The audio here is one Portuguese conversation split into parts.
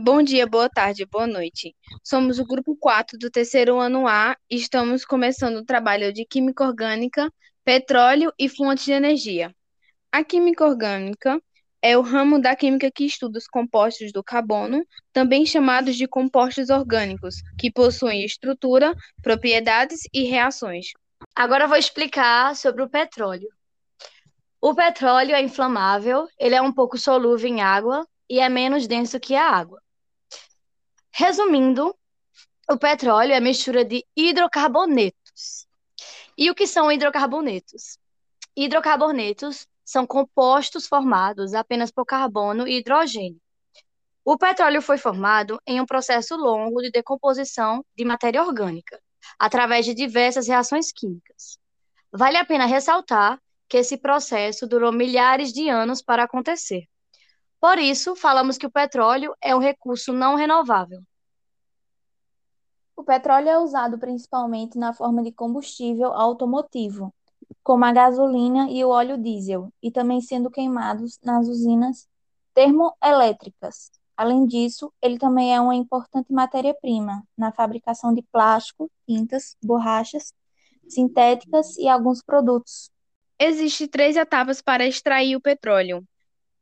Bom dia, boa tarde, boa noite. Somos o grupo 4 do terceiro ano A e estamos começando o trabalho de Química Orgânica, Petróleo e Fontes de Energia. A Química Orgânica é o ramo da química que estuda os compostos do carbono, também chamados de compostos orgânicos, que possuem estrutura, propriedades e reações. Agora vou explicar sobre o petróleo. O petróleo é inflamável, ele é um pouco solúvel em água e é menos denso que a água. Resumindo, o petróleo é mistura de hidrocarbonetos. E o que são hidrocarbonetos? Hidrocarbonetos são compostos formados apenas por carbono e hidrogênio. O petróleo foi formado em um processo longo de decomposição de matéria orgânica, através de diversas reações químicas. Vale a pena ressaltar que esse processo durou milhares de anos para acontecer. Por isso, falamos que o petróleo é um recurso não renovável. O petróleo é usado principalmente na forma de combustível automotivo, como a gasolina e o óleo diesel, e também sendo queimados nas usinas termoelétricas. Além disso, ele também é uma importante matéria-prima na fabricação de plástico, tintas, borrachas sintéticas e alguns produtos. Existem três etapas para extrair o petróleo.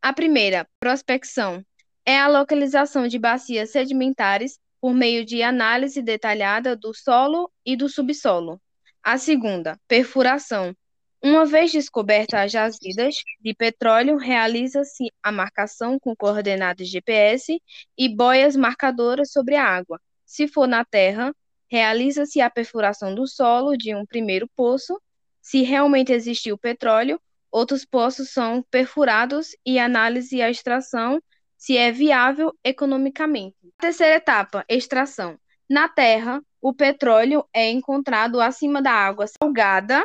A primeira, prospecção, é a localização de bacias sedimentares por meio de análise detalhada do solo e do subsolo. A segunda, perfuração. Uma vez descobertas as jazidas de petróleo, realiza-se a marcação com coordenadas GPS e boias marcadoras sobre a água. Se for na terra, realiza-se a perfuração do solo de um primeiro poço se realmente existiu petróleo, outros poços são perfurados e análise a extração se é viável economicamente. Terceira etapa, extração. Na Terra, o petróleo é encontrado acima da água salgada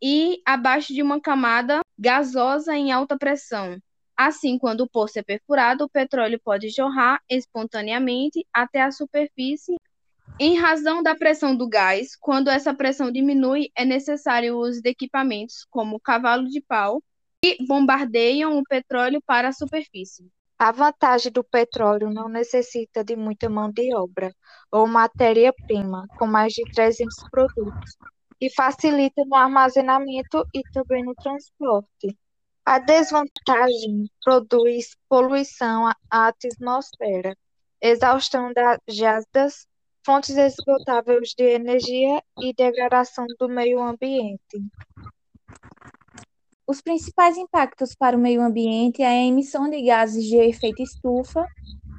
e abaixo de uma camada gasosa em alta pressão. Assim, quando o poço é perfurado, o petróleo pode jorrar espontaneamente até a superfície em razão da pressão do gás, quando essa pressão diminui, é necessário o uso de equipamentos como cavalo de pau que bombardeiam o petróleo para a superfície. A vantagem do petróleo não necessita de muita mão de obra ou matéria-prima, com mais de 300 produtos, e facilita no armazenamento e também no transporte. A desvantagem produz poluição à atmosfera, exaustão das jazidas fontes esgotáveis de energia e degradação do meio ambiente. Os principais impactos para o meio ambiente é a emissão de gases de efeito estufa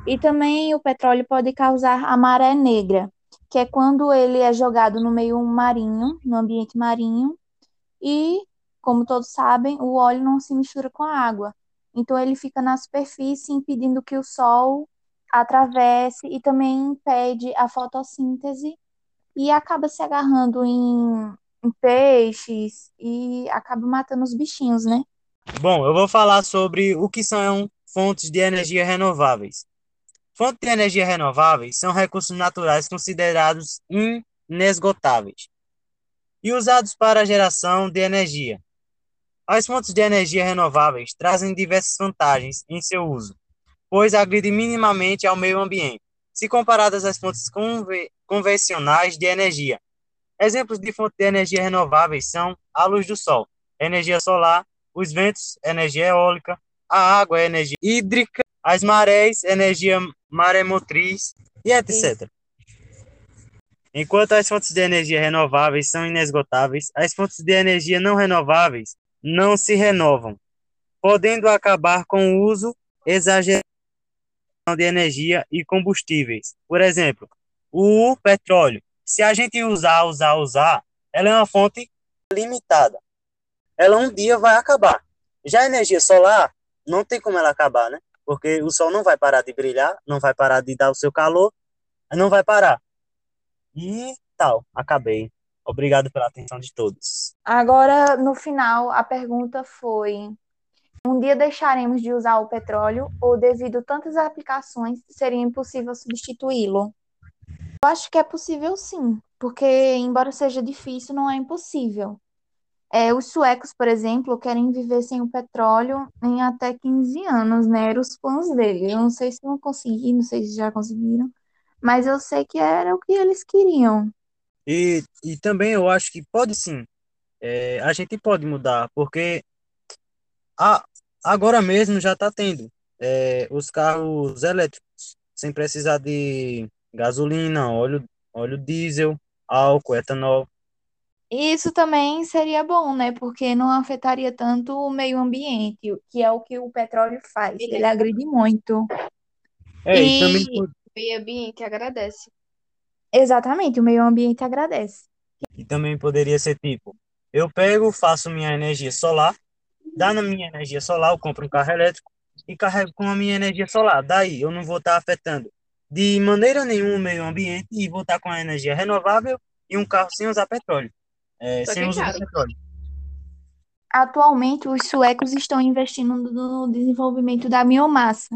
e também o petróleo pode causar a maré negra, que é quando ele é jogado no meio marinho, no ambiente marinho, e, como todos sabem, o óleo não se mistura com a água. Então ele fica na superfície impedindo que o sol atravesse e também impede a fotossíntese e acaba se agarrando em, em peixes e acaba matando os bichinhos, né? Bom, eu vou falar sobre o que são fontes de energia renováveis. Fontes de energia renováveis são recursos naturais considerados inesgotáveis e usados para a geração de energia. As fontes de energia renováveis trazem diversas vantagens em seu uso, pois agridem minimamente ao meio ambiente, se comparadas às fontes conve convencionais de energia. Exemplos de fontes de energia renováveis são a luz do sol, energia solar, os ventos, energia eólica, a água, energia hídrica, as marés, energia maremotriz e etc. Enquanto as fontes de energia renováveis são inesgotáveis, as fontes de energia não renováveis não se renovam, podendo acabar com o uso exagerado de energia e combustíveis. Por exemplo, o petróleo. Se a gente usar, usar, usar, ela é uma fonte limitada. Ela um dia vai acabar. Já a energia solar, não tem como ela acabar, né? Porque o sol não vai parar de brilhar, não vai parar de dar o seu calor, não vai parar. E tal, acabei. Obrigado pela atenção de todos. Agora, no final, a pergunta foi: um dia deixaremos de usar o petróleo ou, devido a tantas aplicações, seria impossível substituí-lo? Eu acho que é possível sim, porque, embora seja difícil, não é impossível. É, os suecos, por exemplo, querem viver sem o petróleo em até 15 anos, né? Eram os planos dele. Eu não sei se vão conseguir, não sei se já conseguiram, mas eu sei que era o que eles queriam. E, e também eu acho que pode sim. É, a gente pode mudar, porque a, agora mesmo já está tendo é, os carros elétricos, sem precisar de gasolina, óleo, óleo diesel, álcool, etanol. Isso também seria bom, né? Porque não afetaria tanto o meio ambiente, que é o que o petróleo faz. Ele agride muito. É, e também E O meio ambiente agradece. exatamente, o meio ambiente agradece. E também poderia ser tipo, eu pego, faço minha energia solar, dá na minha energia solar, eu compro um carro elétrico e carrego com a minha energia solar. Daí eu não vou estar afetando de maneira nenhuma o meio ambiente e vou estar com a energia renovável e um carro sem usar petróleo, é, sem é caro. petróleo. Atualmente, os suecos estão investindo no desenvolvimento da biomassa,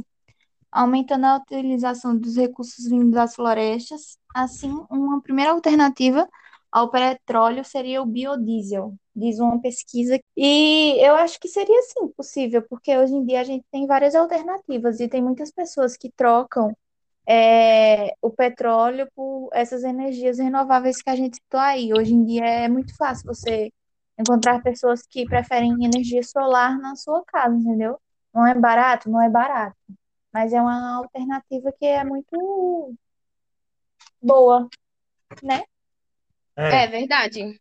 aumentando a utilização dos recursos vindos das florestas. Assim, uma primeira alternativa ao petróleo seria o biodiesel, diz uma pesquisa. E eu acho que seria sim possível, porque hoje em dia a gente tem várias alternativas e tem muitas pessoas que trocam é, o petróleo por essas energias renováveis que a gente citou aí. Hoje em dia é muito fácil você encontrar pessoas que preferem energia solar na sua casa, entendeu? Não é barato, não é barato, mas é uma alternativa que é muito boa, né? É, É verdade.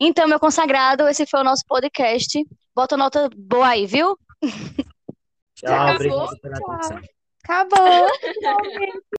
Então, meu consagrado, esse foi o nosso podcast. Bota nota boa aí, viu? tchau, acabou? obrigado pela Tchau. Acabou.